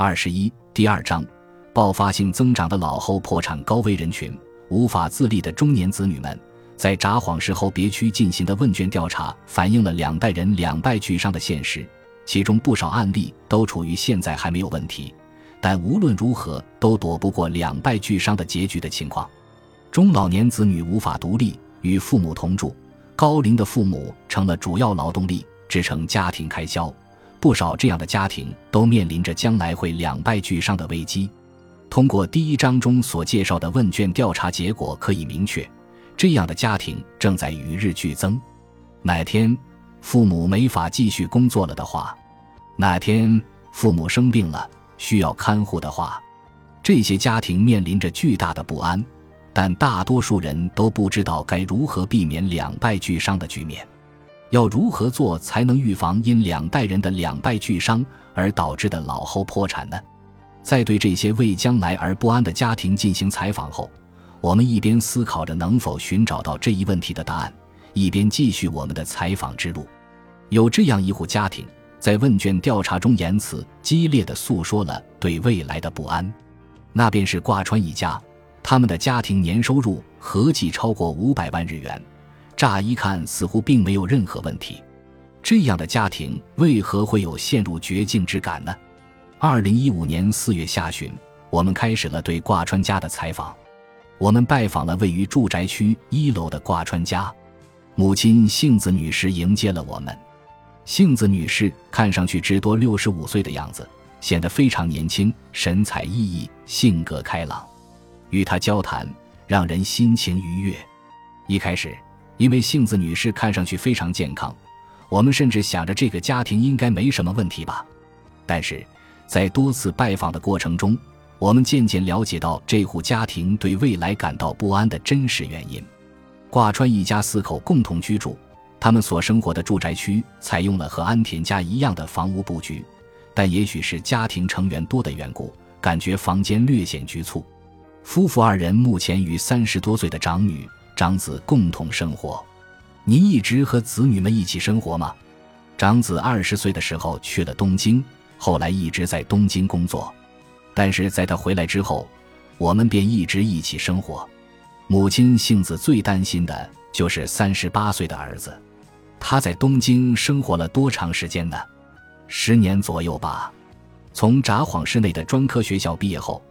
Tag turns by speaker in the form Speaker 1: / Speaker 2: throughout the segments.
Speaker 1: 二十一第二章，爆发性增长的老后破产高危人群，无法自立的中年子女们，在札幌市后别区进行的问卷调查反映了两代人两败俱伤的现实，其中不少案例都处于现在还没有问题，但无论如何都躲不过两败俱伤的结局的情况。中老年子女无法独立，与父母同住，高龄的父母成了主要劳动力，支撑家庭开销。不少这样的家庭都面临着将来会两败俱伤的危机。通过第一章中所介绍的问卷调查结果，可以明确，这样的家庭正在与日俱增。哪天父母没法继续工作了的话，哪天父母生病了需要看护的话，这些家庭面临着巨大的不安。但大多数人都不知道该如何避免两败俱伤的局面。要如何做才能预防因两代人的两败俱伤而导致的老后破产呢？在对这些为将来而不安的家庭进行采访后，我们一边思考着能否寻找到这一问题的答案，一边继续我们的采访之路。有这样一户家庭，在问卷调查中言辞激烈地诉说了对未来的不安，那便是挂川一家，他们的家庭年收入合计超过五百万日元。乍一看似乎并没有任何问题，这样的家庭为何会有陷入绝境之感呢？二零一五年四月下旬，我们开始了对挂川家的采访。我们拜访了位于住宅区一楼的挂川家，母亲杏子女士迎接了我们。杏子女士看上去只多六十五岁的样子，显得非常年轻，神采奕奕，性格开朗。与她交谈，让人心情愉悦。一开始。因为杏子女士看上去非常健康，我们甚至想着这个家庭应该没什么问题吧。但是，在多次拜访的过程中，我们渐渐了解到这户家庭对未来感到不安的真实原因。挂川一家四口共同居住，他们所生活的住宅区采用了和安田家一样的房屋布局，但也许是家庭成员多的缘故，感觉房间略显局促。夫妇二人目前与三十多岁的长女。长子共同生活，您一直和子女们一起生活吗？长子二十岁的时候去了东京，后来一直在东京工作，但是在他回来之后，我们便一直一起生活。母亲幸子最担心的就是三十八岁的儿子，他在东京生活了多长时间呢？十年左右吧。从札幌市内的专科学校毕业后。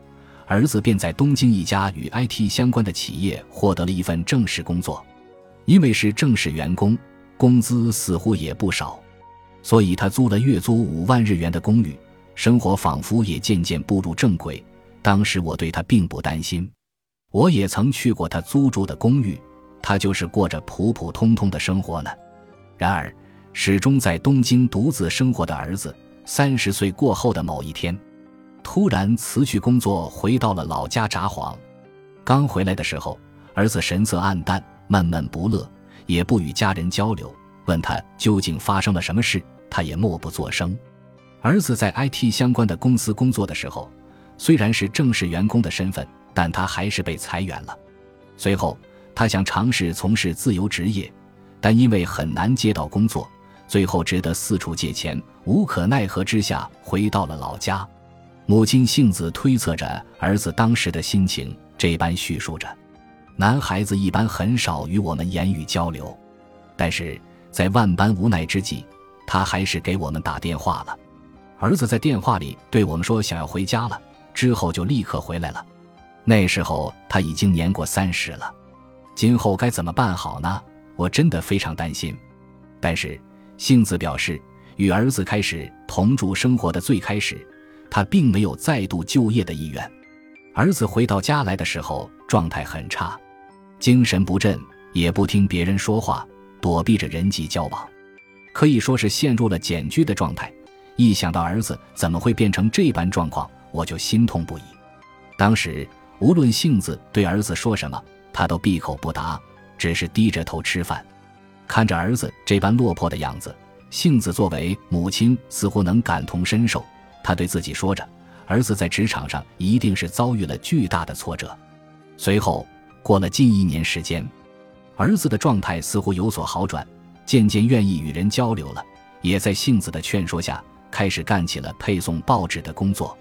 Speaker 1: 儿子便在东京一家与 IT 相关的企业获得了一份正式工作，因为是正式员工，工资似乎也不少，所以他租了月租五万日元的公寓，生活仿佛也渐渐步入正轨。当时我对他并不担心，我也曾去过他租住的公寓，他就是过着普普通通的生活呢。然而，始终在东京独自生活的儿子，三十岁过后的某一天。突然辞去工作，回到了老家札幌。刚回来的时候，儿子神色黯淡，闷闷不乐，也不与家人交流。问他究竟发生了什么事，他也默不作声。儿子在 IT 相关的公司工作的时候，虽然是正式员工的身份，但他还是被裁员了。随后，他想尝试从事自由职业，但因为很难接到工作，最后只得四处借钱。无可奈何之下，回到了老家。母亲幸子推测着儿子当时的心情，这般叙述着：“男孩子一般很少与我们言语交流，但是在万般无奈之际，他还是给我们打电话了。儿子在电话里对我们说想要回家了，之后就立刻回来了。那时候他已经年过三十了，今后该怎么办好呢？我真的非常担心。但是幸子表示，与儿子开始同住生活的最开始。”他并没有再度就业的意愿。儿子回到家来的时候，状态很差，精神不振，也不听别人说话，躲避着人际交往，可以说是陷入了简居的状态。一想到儿子怎么会变成这般状况，我就心痛不已。当时无论杏子对儿子说什么，他都闭口不答，只是低着头吃饭。看着儿子这般落魄的样子，杏子作为母亲似乎能感同身受。他对自己说着：“儿子在职场上一定是遭遇了巨大的挫折。”随后过了近一年时间，儿子的状态似乎有所好转，渐渐愿意与人交流了，也在杏子的劝说下开始干起了配送报纸的工作。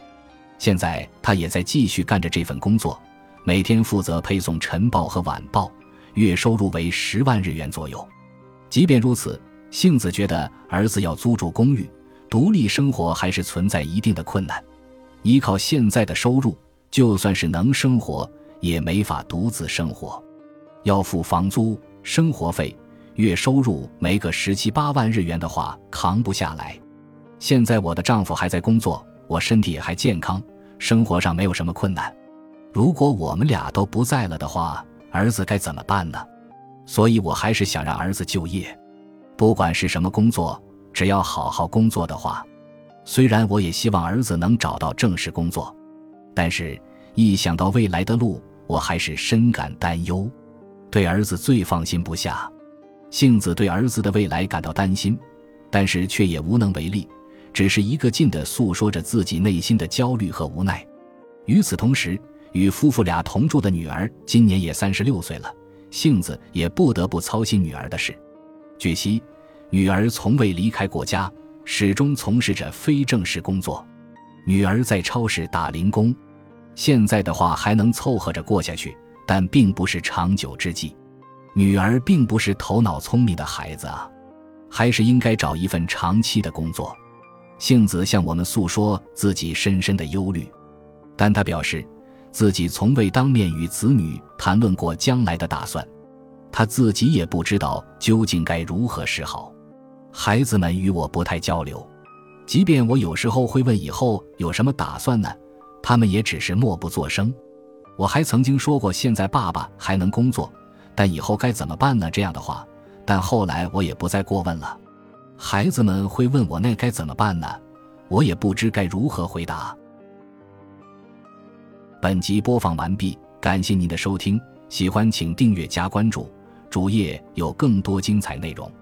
Speaker 1: 现在他也在继续干着这份工作，每天负责配送晨报和晚报，月收入为十万日元左右。即便如此，幸子觉得儿子要租住公寓，独立生活还是存在一定的困难。依靠现在的收入，就算是能生活，也没法独自生活，要付房租、生活费，月收入没个十七八万日元的话，扛不下来。现在我的丈夫还在工作，我身体也还健康，生活上没有什么困难。如果我们俩都不在了的话，儿子该怎么办呢？所以我还是想让儿子就业，不管是什么工作，只要好好工作的话。虽然我也希望儿子能找到正式工作，但是一想到未来的路，我还是深感担忧，对儿子最放心不下。杏子对儿子的未来感到担心，但是却也无能为力。只是一个劲地诉说着自己内心的焦虑和无奈。与此同时，与夫妇俩同住的女儿今年也三十六岁了，杏子也不得不操心女儿的事。据悉，女儿从未离开过家，始终从事着非正式工作。女儿在超市打零工，现在的话还能凑合着过下去，但并不是长久之计。女儿并不是头脑聪明的孩子啊，还是应该找一份长期的工作。幸子向我们诉说自己深深的忧虑，但他表示自己从未当面与子女谈论过将来的打算，他自己也不知道究竟该如何是好。孩子们与我不太交流，即便我有时候会问以后有什么打算呢，他们也只是默不作声。我还曾经说过现在爸爸还能工作，但以后该怎么办呢？这样的话，但后来我也不再过问了。孩子们会问我那该怎么办呢？我也不知该如何回答。本集播放完毕，感谢您的收听，喜欢请订阅加关注，主页有更多精彩内容。